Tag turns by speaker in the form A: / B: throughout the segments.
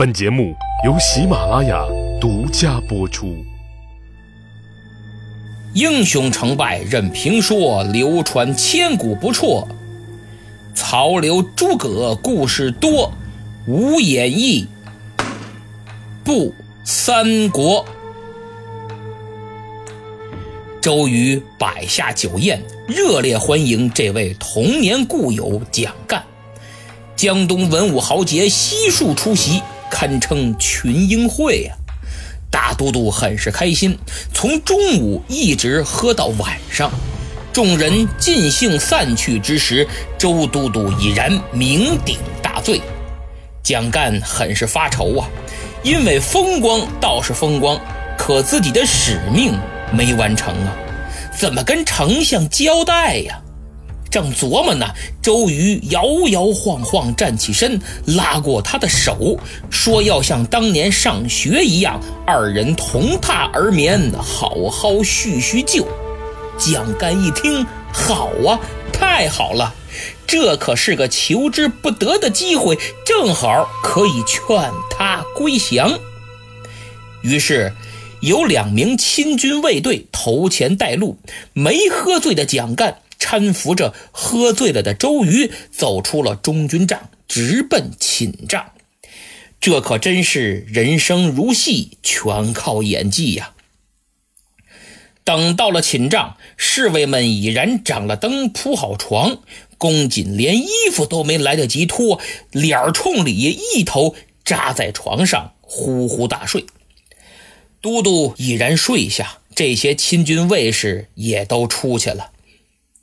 A: 本节目由喜马拉雅独家播出。
B: 英雄成败任评说，流传千古不辍。曹刘诸葛故事多，无演义不三国。周瑜摆下酒宴，热烈欢迎这位童年故友蒋干。江东文武豪杰悉数出席。堪称群英会呀！大都督很是开心，从中午一直喝到晚上。众人尽兴散去之时，周都督已然酩酊大醉。蒋干很是发愁啊，因为风光倒是风光，可自己的使命没完成啊，怎么跟丞相交代呀？正琢磨呢，周瑜摇摇晃晃站起身，拉过他的手，说要像当年上学一样，二人同榻而眠，好好叙叙旧。蒋干一听，好啊，太好了，这可是个求之不得的机会，正好可以劝他归降。于是，有两名亲军卫队头前带路，没喝醉的蒋干。搀扶着喝醉了的周瑜走出了中军帐，直奔寝帐。这可真是人生如戏，全靠演技呀！等到了寝帐，侍卫们已然掌了灯，铺好床。公瑾连衣服都没来得及脱，脸冲里一头扎在床上，呼呼大睡。都督已然睡下，这些亲军卫士也都出去了。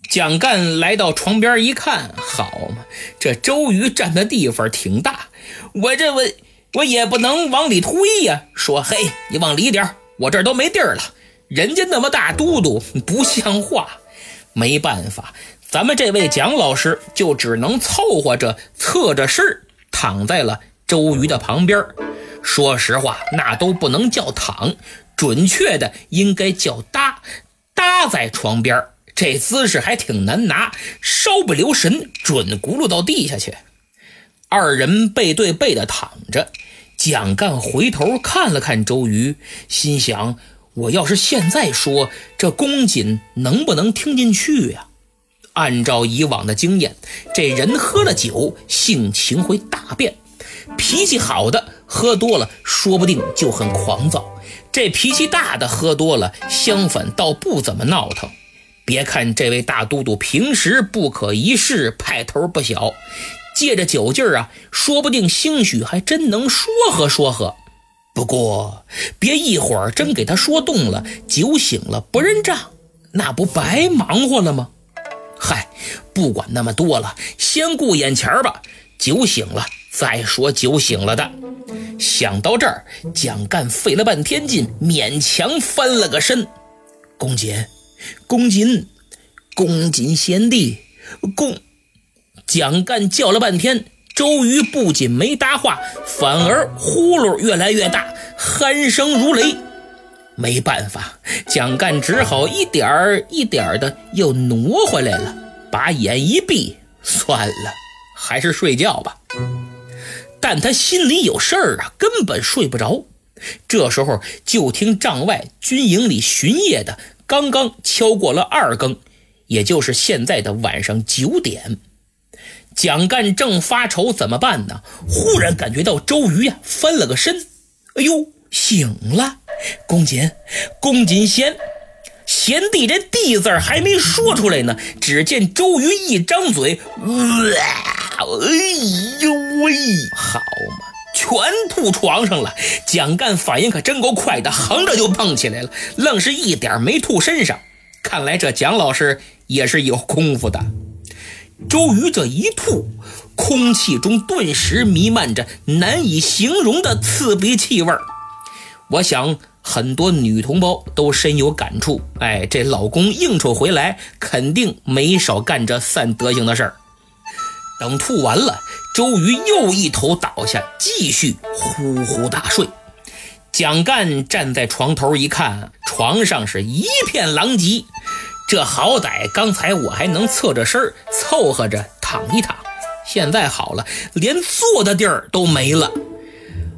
B: 蒋干来到床边一看，好嘛，这周瑜占的地方挺大，我这我我也不能往里推呀。说嘿，你往里点我这都没地儿了。人家那么大都督不像话，没办法，咱们这位蒋老师就只能凑合着侧着身躺在了周瑜的旁边。说实话，那都不能叫躺，准确的应该叫搭，搭在床边这姿势还挺难拿，稍不留神准轱辘到地下去。二人背对背的躺着，蒋干回头看了看周瑜，心想：我要是现在说，这公瑾能不能听进去呀？按照以往的经验，这人喝了酒，性情会大变，脾气好的喝多了，说不定就很狂躁；这脾气大的喝多了，相反倒不怎么闹腾。别看这位大都督平时不可一世，派头不小，借着酒劲儿啊，说不定兴许还真能说和说和。不过别一会儿真给他说动了，酒醒了不认账，那不白忙活了吗？嗨，不管那么多了，先顾眼前吧。酒醒了再说酒醒了的。想到这儿，蒋干费了半天劲，勉强翻了个身。公瑾。公瑾，公瑾贤弟，公蒋干叫了半天，周瑜不仅没答话，反而呼噜越来越大，鼾声如雷。没办法，蒋干只好一点儿一点儿的又挪回来了，把眼一闭，算了，还是睡觉吧。但他心里有事儿啊，根本睡不着。这时候，就听帐外军营里巡夜的。刚刚敲过了二更，也就是现在的晚上九点。蒋干正发愁怎么办呢？忽然感觉到周瑜呀翻了个身，哎呦，醒了！公瑾，公瑾贤，贤弟这弟字还没说出来呢，只见周瑜一张嘴，哇哎呦喂，好嘛！全吐床上了，蒋干反应可真够快的，横着就蹦起来了，愣是一点没吐身上。看来这蒋老师也是有功夫的。周瑜这一吐，空气中顿时弥漫着难以形容的刺鼻气味我想很多女同胞都深有感触。哎，这老公应酬回来，肯定没少干这散德行的事儿。等吐完了，周瑜又一头倒下，继续呼呼大睡。蒋干站在床头一看，床上是一片狼藉。这好歹刚才我还能侧着身凑合着躺一躺，现在好了，连坐的地儿都没了。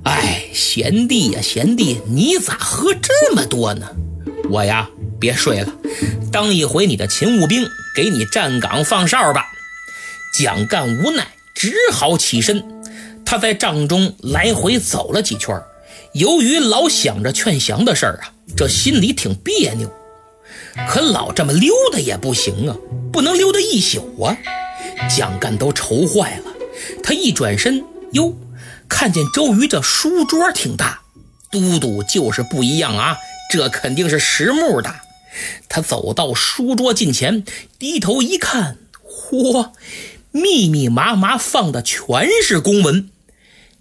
B: 哎，贤弟呀，贤弟，你咋喝这么多呢？我呀，别睡了，当一回你的勤务兵，给你站岗放哨吧。蒋干无奈，只好起身。他在帐中来回走了几圈，由于老想着劝降的事儿啊，这心里挺别扭。可老这么溜达也不行啊，不能溜达一宿啊。蒋干都愁坏了。他一转身，哟，看见周瑜这书桌挺大，都督就是不一样啊，这肯定是实木的。他走到书桌近前，低头一看，嚯，密密麻麻放的全是公文。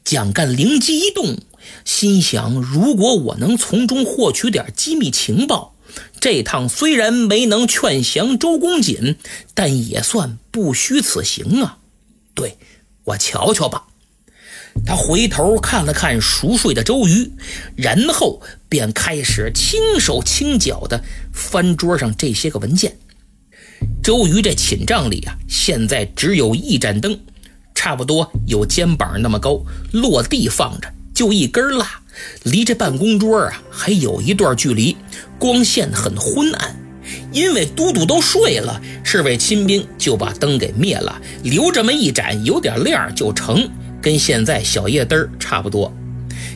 B: 蒋干灵机一动，心想：如果我能从中获取点机密情报，这趟虽然没能劝降周公瑾，但也算不虚此行啊！对，我瞧瞧吧。他回头看了看熟睡的周瑜，然后便开始轻手轻脚地翻桌上这些个文件。周瑜这寝帐里啊，现在只有一盏灯。差不多有肩膀那么高，落地放着，就一根蜡，离这办公桌啊还有一段距离，光线很昏暗。因为都督都睡了，侍卫亲兵就把灯给灭了，留这么一盏有点亮就成，跟现在小夜灯差不多。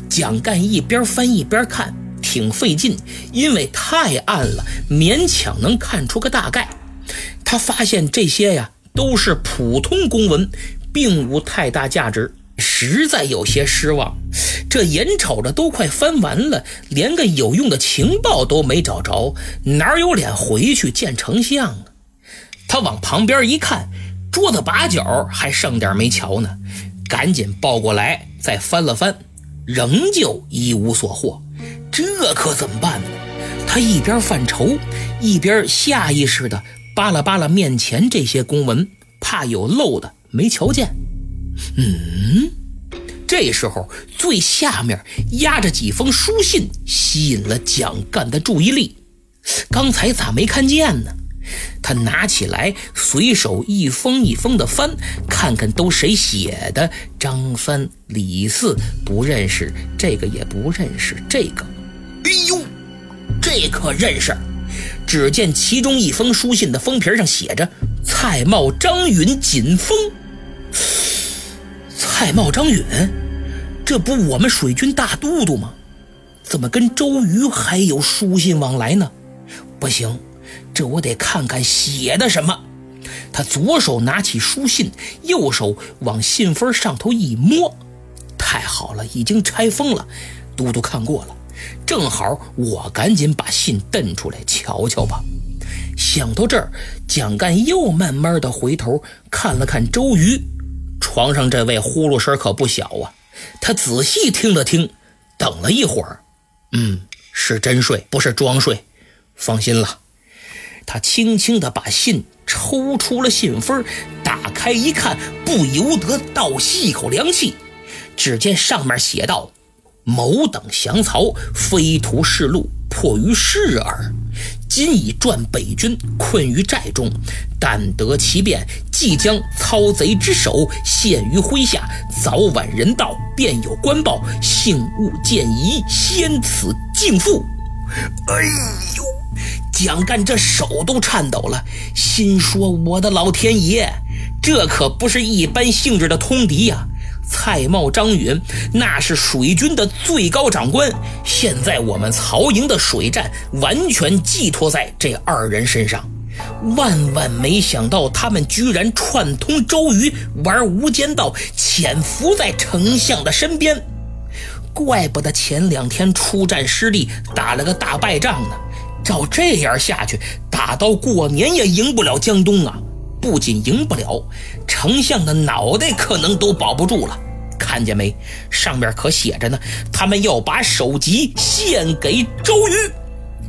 B: 蒋干一边翻一边看，挺费劲，因为太暗了，勉强能看出个大概。他发现这些呀都是普通公文。并无太大价值，实在有些失望。这眼瞅着都快翻完了，连个有用的情报都没找着，哪有脸回去见丞相啊？他往旁边一看，桌子把角还剩点没瞧呢，赶紧抱过来再翻了翻，仍旧一无所获。这可怎么办呢？他一边犯愁，一边下意识的扒拉扒拉面前这些公文，怕有漏的。没瞧见，嗯，这时候最下面压着几封书信，吸引了蒋干的注意力。刚才咋没看见呢？他拿起来，随手一封一封的翻，看看都谁写的。张三、李四不认识，这个也不认识，这个，哎呦，这可认识。只见其中一封书信的封皮上写着“蔡瑁、张允、锦封”。蔡瑁、张允，这不我们水军大都督吗？怎么跟周瑜还有书信往来呢？不行，这我得看看写的什么。他左手拿起书信，右手往信封上头一摸，太好了，已经拆封了。都督看过了，正好我赶紧把信瞪出来瞧瞧吧。想到这儿，蒋干又慢慢的回头看了看周瑜。床上这位呼噜声可不小啊！他仔细听了听，等了一会儿，嗯，是真睡，不是装睡。放心了，他轻轻地把信抽出了信封，打开一看，不由得倒吸一口凉气。只见上面写道：“某等降曹，非图示路，迫于事耳。今已转北军，困于寨中，但得其变。”即将操贼之首陷于麾下，早晚人到，便有官报，幸勿见疑，先此敬父。哎呦，蒋干这手都颤抖了，心说：“我的老天爷，这可不是一般性质的通敌呀！蔡瑁、张允那是水军的最高长官，现在我们曹营的水战完全寄托在这二人身上。”万万没想到，他们居然串通周瑜玩无间道，潜伏在丞相的身边。怪不得前两天出战失利，打了个大败仗呢。照这样下去，打到过年也赢不了江东啊！不仅赢不了，丞相的脑袋可能都保不住了。看见没？上面可写着呢，他们要把首级献给周瑜。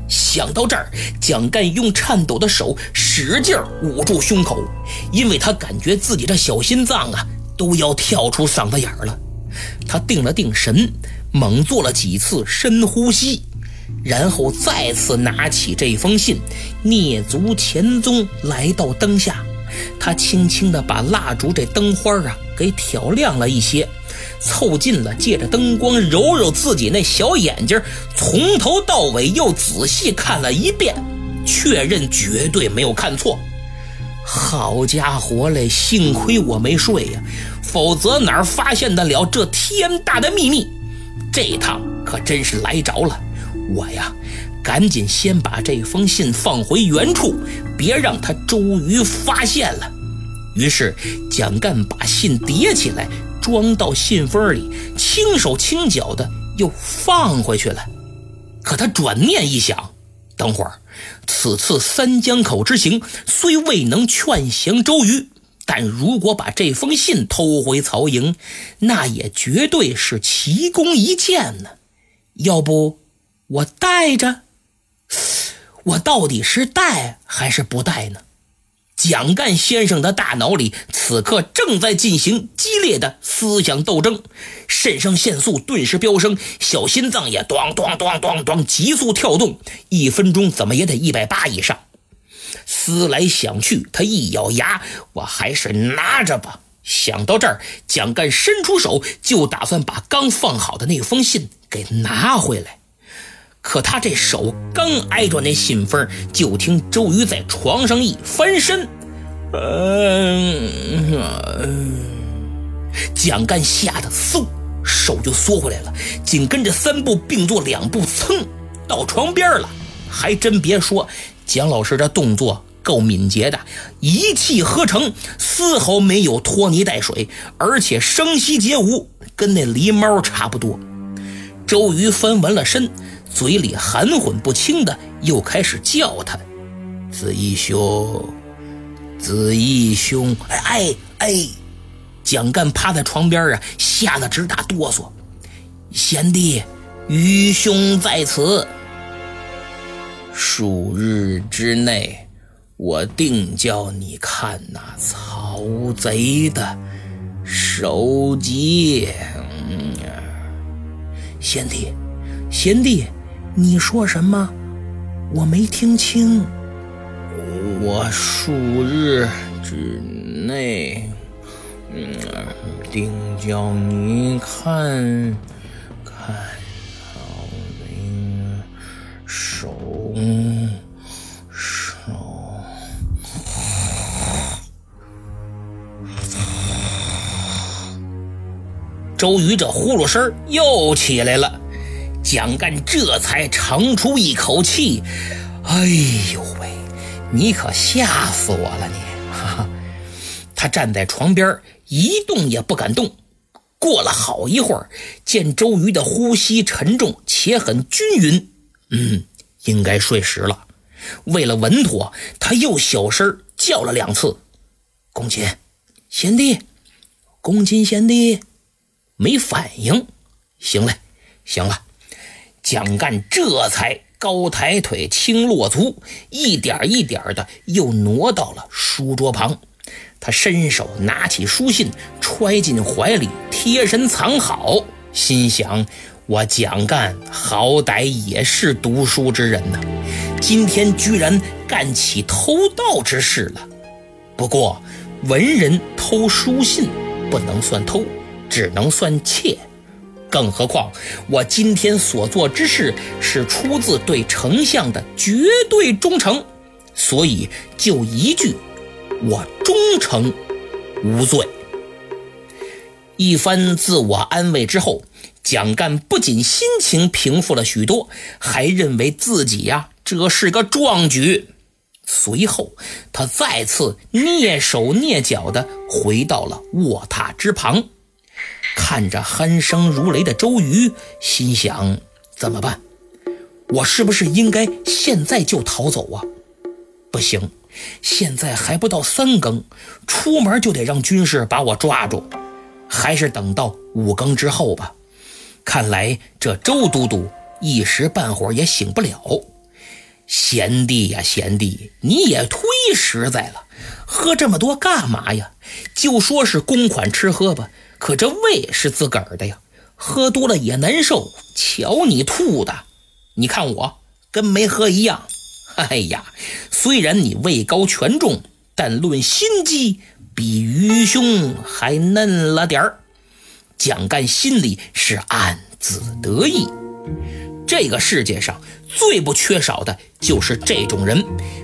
B: 想到这儿，蒋干用颤抖的手使劲捂住胸口，因为他感觉自己这小心脏啊都要跳出嗓子眼了。他定了定神，猛做了几次深呼吸，然后再次拿起这封信，蹑足潜踪来到灯下。他轻轻地把蜡烛这灯花啊给挑亮了一些，凑近了，借着灯光揉揉自己那小眼睛，从头到尾又仔细看了一遍，确认绝对没有看错。好家伙嘞！幸亏我没睡呀，否则哪儿发现得了这天大的秘密？这趟可真是来着了。我呀，赶紧先把这封信放回原处，别让他周瑜发现了。于是蒋干把信叠起来，装到信封里，轻手轻脚的又放回去了。可他转念一想，等会儿。此次三江口之行虽未能劝降周瑜，但如果把这封信偷回曹营，那也绝对是奇功一件呢。要不我带着？我到底是带还是不带呢？蒋干先生的大脑里此刻正在进行激烈的思想斗争，肾上腺素顿时飙升，小心脏也咚咚咚咚咚急速跳动，一分钟怎么也得一百八以上。思来想去，他一咬牙，我还是拿着吧。想到这儿，蒋干伸出手就打算把刚放好的那封信给拿回来，可他这手刚挨着那信封，就听周瑜在床上一翻身。嗯，蒋干吓得嗖，手就缩回来了，紧跟着三步并作两步，噌到床边了。还真别说，蒋老师这动作够敏捷的，一气呵成，丝毫没有拖泥带水，而且声息皆无，跟那狸猫差不多。周瑜翻完了身，嘴里含混不清的又开始叫他：“子义兄。”子义兄，哎哎哎！蒋干趴在床边啊，吓得直打哆嗦。贤弟，愚兄在此。数日之内，我定叫你看那曹贼的首级。贤弟，贤弟，你说什么？我没听清。我数日之内，嗯，定叫你看看曹贼手手。周瑜这呼噜声又起来了，蒋干这才长出一口气，哎呦喂！你可吓死我了！你，哈哈。他站在床边一动也不敢动。过了好一会儿，见周瑜的呼吸沉重且很均匀，嗯，应该睡实了。为了稳妥，他又小声叫了两次：“公瑾，贤弟，公瑾贤弟。”没反应。行了，行了。蒋干这才。高抬腿，轻落足，一点一点的又挪到了书桌旁。他伸手拿起书信，揣进怀里，贴身藏好。心想：我蒋干好歹也是读书之人呐，今天居然干起偷盗之事了。不过，文人偷书信不能算偷，只能算窃。更何况，我今天所做之事是出自对丞相的绝对忠诚，所以就一句，我忠诚无罪。一番自我安慰之后，蒋干不仅心情平复了许多，还认为自己呀这是个壮举。随后，他再次蹑手蹑脚地回到了卧榻之旁。看着鼾声如雷的周瑜，心想：怎么办？我是不是应该现在就逃走啊？不行，现在还不到三更，出门就得让军士把我抓住，还是等到五更之后吧。看来这周都督一时半会儿也醒不了。贤弟呀，贤弟，你也忒实在了，喝这么多干嘛呀？就说是公款吃喝吧。可这胃是自个儿的呀，喝多了也难受。瞧你吐的，你看我跟没喝一样。哎呀，虽然你位高权重，但论心机比愚兄还嫩了点儿。蒋干心里是暗自得意。这个世界上最不缺少的就是这种人，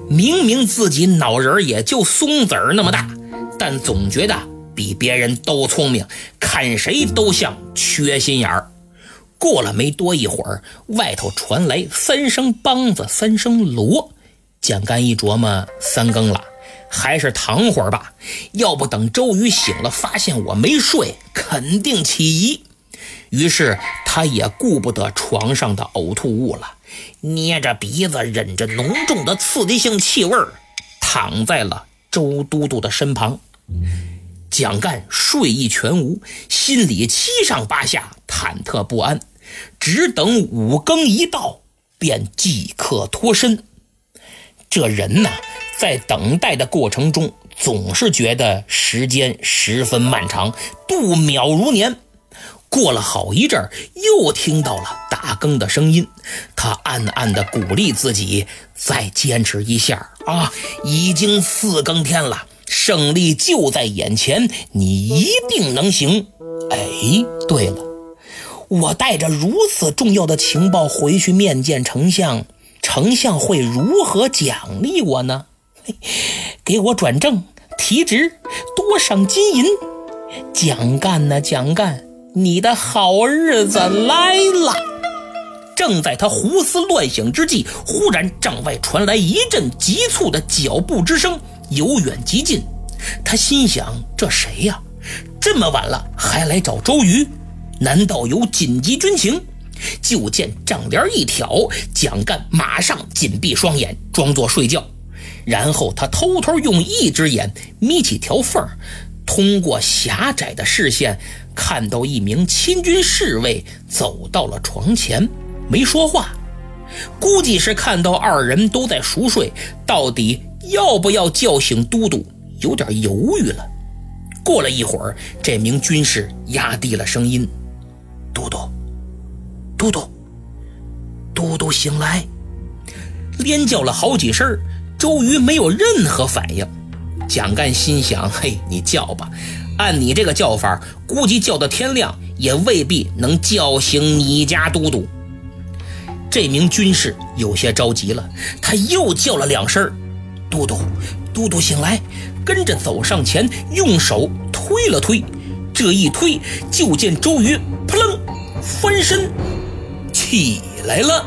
B: 明明自己脑仁也就松子儿那么大，但总觉得比别人都聪明，看谁都像缺心眼儿。过了没多一会儿，外头传来三声梆子，三声锣。蒋干一琢磨，三更了，还是躺会儿吧。要不等周瑜醒了，发现我没睡，肯定起疑。于是他也顾不得床上的呕吐物了，捏着鼻子，忍着浓重的刺激性气味躺在了周都督的身旁。蒋干睡意全无，心里七上八下，忐忑不安。只等五更一到，便即刻脱身。这人呐，在等待的过程中，总是觉得时间十分漫长，度秒如年。过了好一阵又听到了打更的声音，他暗暗地鼓励自己，再坚持一下啊！已经四更天了，胜利就在眼前，你一定能行。哎，对了。我带着如此重要的情报回去面见丞相，丞相会如何奖励我呢？给我转正、提职、多赏金银。蒋干呐，蒋干，你的好日子来了！正在他胡思乱想之际，忽然帐外传来一阵急促的脚步之声，由远及近。他心想：这谁呀？这么晚了还来找周瑜？难道有紧急军情？就见帐帘一挑，蒋干马上紧闭双眼，装作睡觉。然后他偷偷用一只眼眯起条缝通过狭窄的视线看到一名亲军侍卫走到了床前，没说话，估计是看到二人都在熟睡，到底要不要叫醒都督，有点犹豫了。过了一会儿，这名军士压低了声音。都督，都督，都督醒来！连叫了好几声，周瑜没有任何反应。蒋干心想：嘿，你叫吧，按你这个叫法，估计叫到天亮也未必能叫醒你家都督。这名军士有些着急了，他又叫了两声：“都督，都督醒来！”跟着走上前，用手推了推。这一推，就见周瑜扑棱翻身起来了。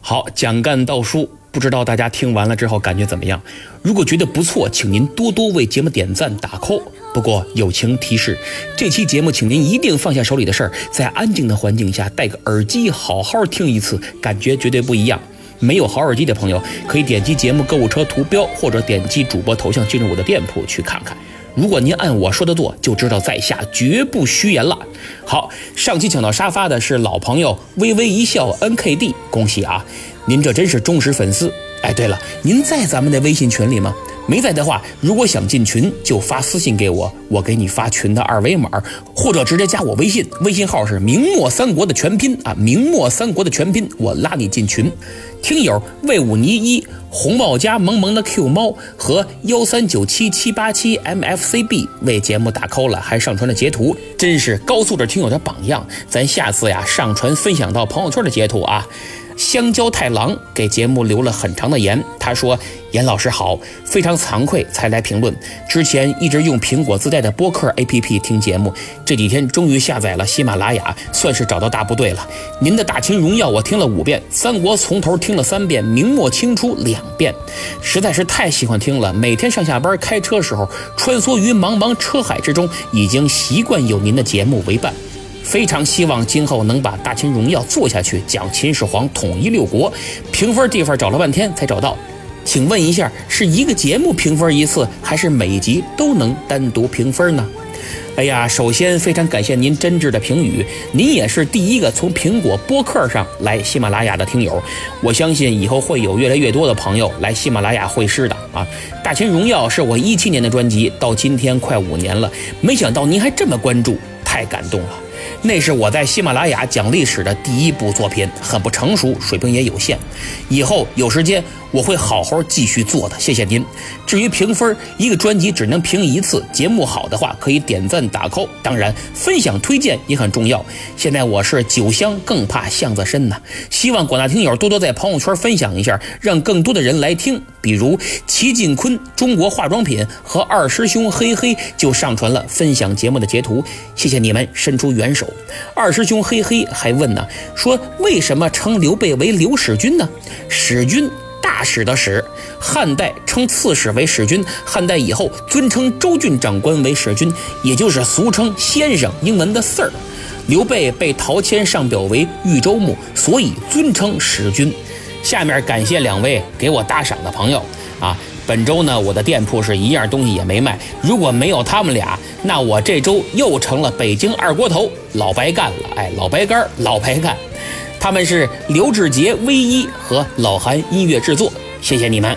C: 好，蒋干道书，不知道大家听完了之后感觉怎么样？如果觉得不错，请您多多为节目点赞打 call。不过友情提示，这期节目请您一定放下手里的事儿，在安静的环境下戴个耳机好好听一次，感觉绝对不一样。没有好耳机的朋友，可以点击节目购物车图标，或者点击主播头像进入我的店铺去看看。如果您按我说的做，就知道在下绝不虚言了。好，上期抢到沙发的是老朋友微微一笑 N K D，恭喜啊！您这真是忠实粉丝。哎，对了，您在咱们的微信群里吗？没在的话，如果想进群，就发私信给我，我给你发群的二维码，或者直接加我微信，微信号是明末三国的全拼啊，明末三国的全拼，我拉你进群。听友魏武尼一红帽家萌萌的 Q 猫和幺三九七七八七 MFCB 为节目打 call 了，还上传了截图，真是高素质听友的榜样。咱下次呀，上传分享到朋友圈的截图啊。香蕉太郎给节目留了很长的言，他说：“严老师好，非常惭愧才来评论。之前一直用苹果自带的播客 APP 听节目，这几天终于下载了喜马拉雅，算是找到大部队了。您的大秦荣耀我听了五遍，三国从头听了三遍，明末清初两遍，实在是太喜欢听了。每天上下班开车时候，穿梭于茫茫车海之中，已经习惯有您的节目为伴。”非常希望今后能把《大秦荣耀》做下去，讲秦始皇统一六国。评分地方找了半天才找到，请问一下，是一个节目评分一次，还是每集都能单独评分呢？哎呀，首先非常感谢您真挚的评语，您也是第一个从苹果播客上来喜马拉雅的听友。我相信以后会有越来越多的朋友来喜马拉雅会师的啊！《大秦荣耀》是我一七年的专辑，到今天快五年了，没想到您还这么关注，太感动了。那是我在喜马拉雅讲历史的第一部作品，很不成熟，水平也有限。以后有时间
B: 我会好好继续做的，谢谢您。至于评分，一个专辑只能评一次，节目好的话可以点赞打 call，当然分享推荐也很重要。现在我是酒香更怕巷子深呐，希望广大听友多多在朋友圈分享一下，让更多的人来听。比如齐晋坤、中国化妆品和二师兄嘿嘿就上传了分享节目的截图，谢谢你们伸出援手。二师兄嘿嘿还问呢，说为什么称刘备为刘使君呢？使君。大使的使，汉代称刺史为使君，汉代以后尊称州郡长官为使君，也就是俗称先生，英文的 Sir。刘备被陶谦上表为豫州牧，所以尊称使君。下面感谢两位给我打赏的朋友啊！本周呢，我的店铺是一样东西也没卖，如果没有他们俩，那我这周又成了北京二锅头，老白干了。哎，老白干，老白干。他们是刘志杰、唯一和老韩音乐制作，谢谢你们。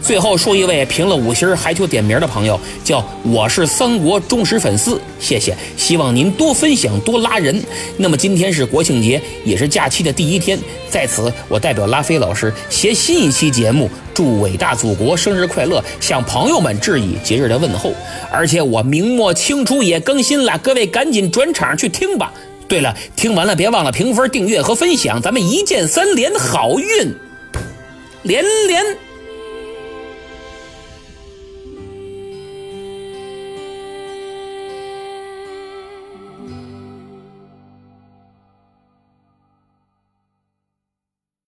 B: 最后说一位评了五星还求点名的朋友，叫我是三国忠实粉丝，谢谢。希望您多分享，多拉人。那么今天是国庆节，也是假期的第一天，在此我代表拉菲老师携新一期节目，祝伟大祖国生日快乐，向朋友们致以节日的问候。而且我明末清初也更新了，各位赶紧转场去听吧。对了，听完了别忘了评分、订阅和分享，咱们一键三连，好运连连。